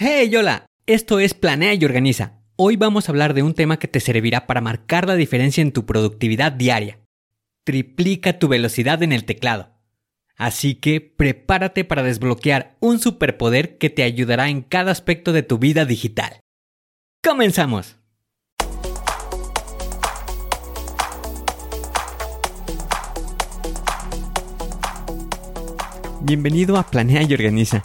Hey, hola, esto es Planea y Organiza. Hoy vamos a hablar de un tema que te servirá para marcar la diferencia en tu productividad diaria. Triplica tu velocidad en el teclado. Así que prepárate para desbloquear un superpoder que te ayudará en cada aspecto de tu vida digital. ¡Comenzamos! Bienvenido a Planea y Organiza.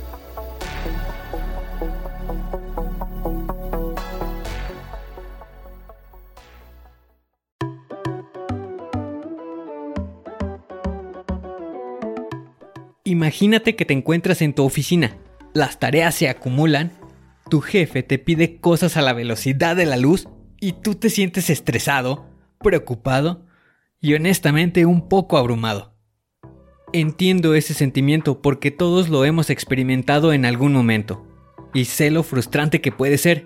Imagínate que te encuentras en tu oficina, las tareas se acumulan, tu jefe te pide cosas a la velocidad de la luz y tú te sientes estresado, preocupado y honestamente un poco abrumado. Entiendo ese sentimiento porque todos lo hemos experimentado en algún momento y sé lo frustrante que puede ser.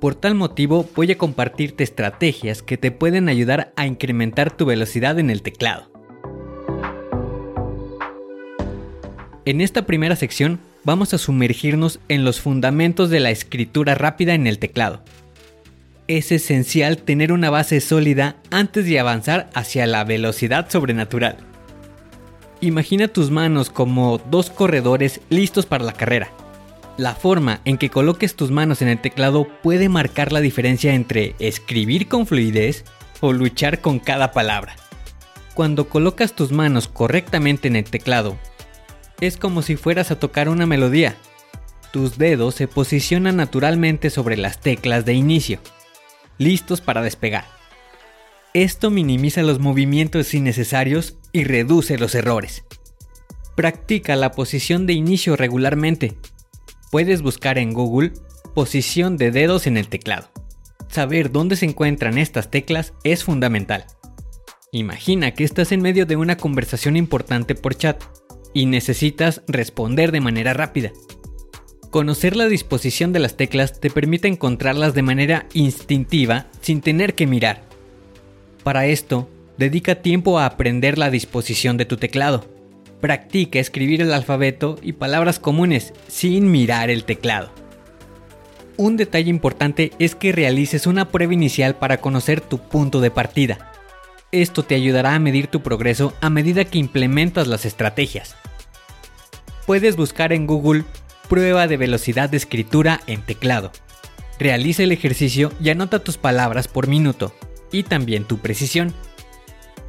Por tal motivo voy a compartirte estrategias que te pueden ayudar a incrementar tu velocidad en el teclado. En esta primera sección vamos a sumergirnos en los fundamentos de la escritura rápida en el teclado. Es esencial tener una base sólida antes de avanzar hacia la velocidad sobrenatural. Imagina tus manos como dos corredores listos para la carrera. La forma en que coloques tus manos en el teclado puede marcar la diferencia entre escribir con fluidez o luchar con cada palabra. Cuando colocas tus manos correctamente en el teclado es como si fueras a tocar una melodía. Tus dedos se posicionan naturalmente sobre las teclas de inicio, listos para despegar. Esto minimiza los movimientos innecesarios y reduce los errores. Practica la posición de inicio regularmente. Puedes buscar en Google posición de dedos en el teclado. Saber dónde se encuentran estas teclas es fundamental. Imagina que estás en medio de una conversación importante por chat y necesitas responder de manera rápida. Conocer la disposición de las teclas te permite encontrarlas de manera instintiva sin tener que mirar. Para esto, dedica tiempo a aprender la disposición de tu teclado. Practica escribir el alfabeto y palabras comunes sin mirar el teclado. Un detalle importante es que realices una prueba inicial para conocer tu punto de partida. Esto te ayudará a medir tu progreso a medida que implementas las estrategias. Puedes buscar en Google prueba de velocidad de escritura en teclado. Realiza el ejercicio y anota tus palabras por minuto y también tu precisión.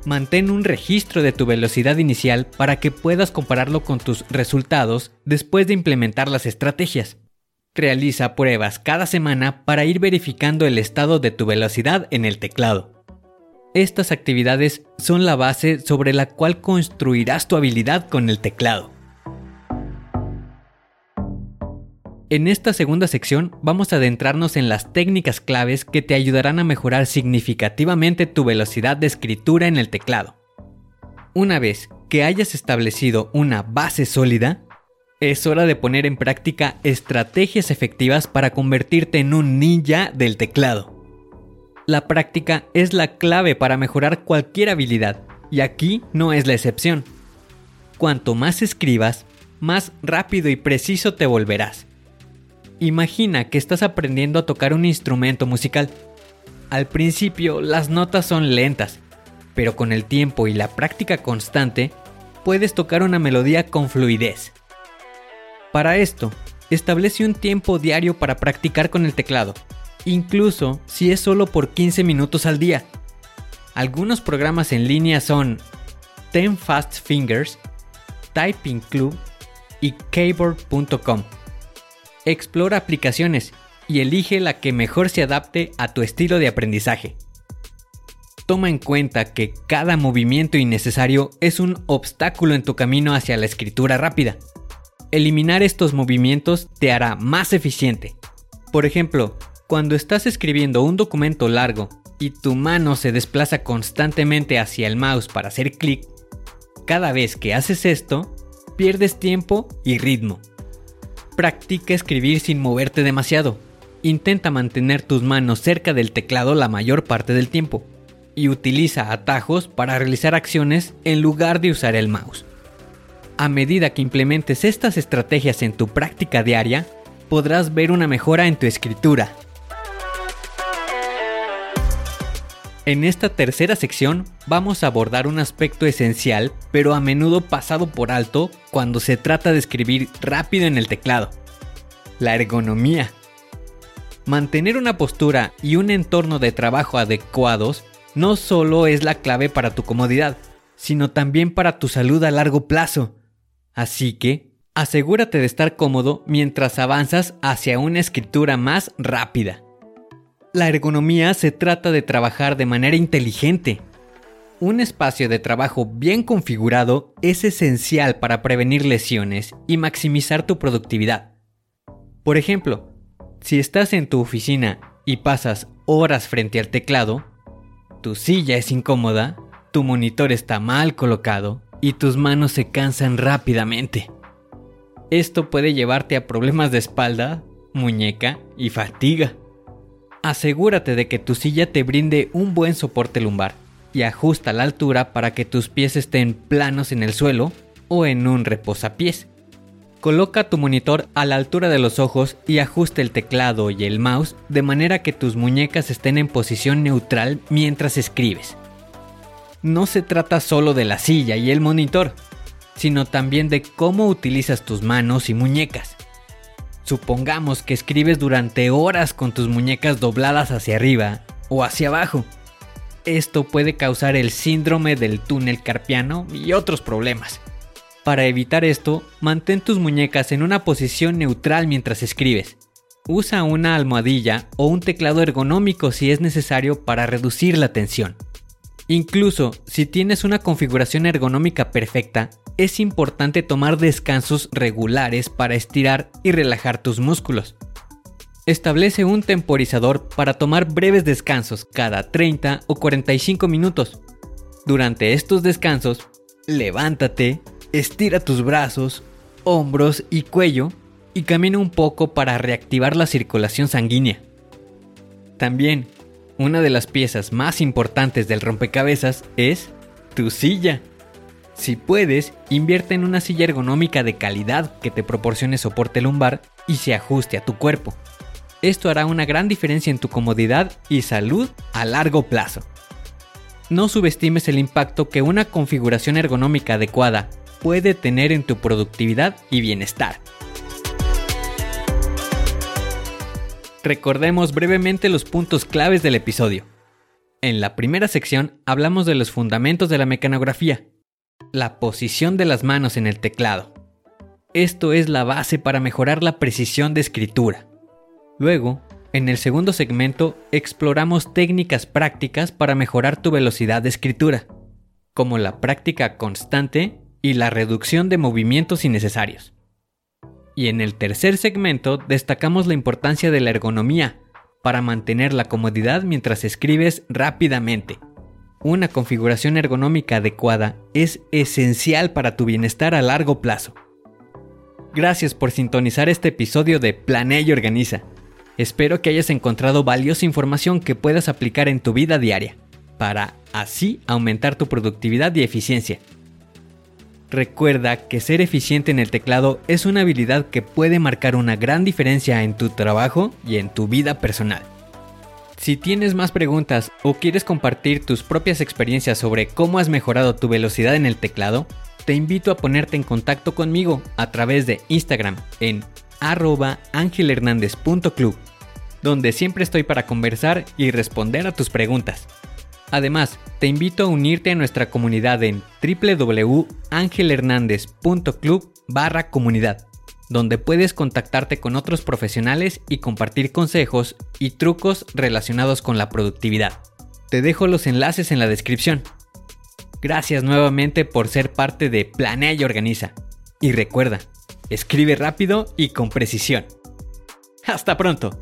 Mantén un registro de tu velocidad inicial para que puedas compararlo con tus resultados después de implementar las estrategias. Realiza pruebas cada semana para ir verificando el estado de tu velocidad en el teclado. Estas actividades son la base sobre la cual construirás tu habilidad con el teclado. En esta segunda sección vamos a adentrarnos en las técnicas claves que te ayudarán a mejorar significativamente tu velocidad de escritura en el teclado. Una vez que hayas establecido una base sólida, es hora de poner en práctica estrategias efectivas para convertirte en un ninja del teclado. La práctica es la clave para mejorar cualquier habilidad, y aquí no es la excepción. Cuanto más escribas, más rápido y preciso te volverás. Imagina que estás aprendiendo a tocar un instrumento musical. Al principio las notas son lentas, pero con el tiempo y la práctica constante, puedes tocar una melodía con fluidez. Para esto, establece un tiempo diario para practicar con el teclado incluso si es solo por 15 minutos al día. Algunos programas en línea son Ten Fast Fingers, Typing Club y keyboard.com. Explora aplicaciones y elige la que mejor se adapte a tu estilo de aprendizaje. Toma en cuenta que cada movimiento innecesario es un obstáculo en tu camino hacia la escritura rápida. Eliminar estos movimientos te hará más eficiente. Por ejemplo, cuando estás escribiendo un documento largo y tu mano se desplaza constantemente hacia el mouse para hacer clic, cada vez que haces esto, pierdes tiempo y ritmo. Practica escribir sin moverte demasiado. Intenta mantener tus manos cerca del teclado la mayor parte del tiempo y utiliza atajos para realizar acciones en lugar de usar el mouse. A medida que implementes estas estrategias en tu práctica diaria, podrás ver una mejora en tu escritura En esta tercera sección vamos a abordar un aspecto esencial, pero a menudo pasado por alto cuando se trata de escribir rápido en el teclado. La ergonomía. Mantener una postura y un entorno de trabajo adecuados no solo es la clave para tu comodidad, sino también para tu salud a largo plazo. Así que, asegúrate de estar cómodo mientras avanzas hacia una escritura más rápida. La ergonomía se trata de trabajar de manera inteligente. Un espacio de trabajo bien configurado es esencial para prevenir lesiones y maximizar tu productividad. Por ejemplo, si estás en tu oficina y pasas horas frente al teclado, tu silla es incómoda, tu monitor está mal colocado y tus manos se cansan rápidamente. Esto puede llevarte a problemas de espalda, muñeca y fatiga. Asegúrate de que tu silla te brinde un buen soporte lumbar y ajusta la altura para que tus pies estén planos en el suelo o en un reposapiés. Coloca tu monitor a la altura de los ojos y ajusta el teclado y el mouse de manera que tus muñecas estén en posición neutral mientras escribes. No se trata solo de la silla y el monitor, sino también de cómo utilizas tus manos y muñecas. Supongamos que escribes durante horas con tus muñecas dobladas hacia arriba o hacia abajo. Esto puede causar el síndrome del túnel carpiano y otros problemas. Para evitar esto, mantén tus muñecas en una posición neutral mientras escribes. Usa una almohadilla o un teclado ergonómico si es necesario para reducir la tensión. Incluso si tienes una configuración ergonómica perfecta, es importante tomar descansos regulares para estirar y relajar tus músculos. Establece un temporizador para tomar breves descansos cada 30 o 45 minutos. Durante estos descansos, levántate, estira tus brazos, hombros y cuello y camina un poco para reactivar la circulación sanguínea. También, una de las piezas más importantes del rompecabezas es tu silla. Si puedes, invierte en una silla ergonómica de calidad que te proporcione soporte lumbar y se ajuste a tu cuerpo. Esto hará una gran diferencia en tu comodidad y salud a largo plazo. No subestimes el impacto que una configuración ergonómica adecuada puede tener en tu productividad y bienestar. Recordemos brevemente los puntos claves del episodio. En la primera sección hablamos de los fundamentos de la mecanografía, la posición de las manos en el teclado. Esto es la base para mejorar la precisión de escritura. Luego, en el segundo segmento exploramos técnicas prácticas para mejorar tu velocidad de escritura, como la práctica constante y la reducción de movimientos innecesarios. Y en el tercer segmento destacamos la importancia de la ergonomía para mantener la comodidad mientras escribes rápidamente una configuración ergonómica adecuada es esencial para tu bienestar a largo plazo. Gracias por sintonizar este episodio de Planea y Organiza. Espero que hayas encontrado valiosa información que puedas aplicar en tu vida diaria, para así aumentar tu productividad y eficiencia. Recuerda que ser eficiente en el teclado es una habilidad que puede marcar una gran diferencia en tu trabajo y en tu vida personal. Si tienes más preguntas o quieres compartir tus propias experiencias sobre cómo has mejorado tu velocidad en el teclado, te invito a ponerte en contacto conmigo a través de Instagram en arroba angelhernandez.club donde siempre estoy para conversar y responder a tus preguntas. Además, te invito a unirte a nuestra comunidad en www.angelhernandez.club barra comunidad, donde puedes contactarte con otros profesionales y compartir consejos y trucos relacionados con la productividad. Te dejo los enlaces en la descripción. Gracias nuevamente por ser parte de Planea y Organiza. Y recuerda, escribe rápido y con precisión. Hasta pronto.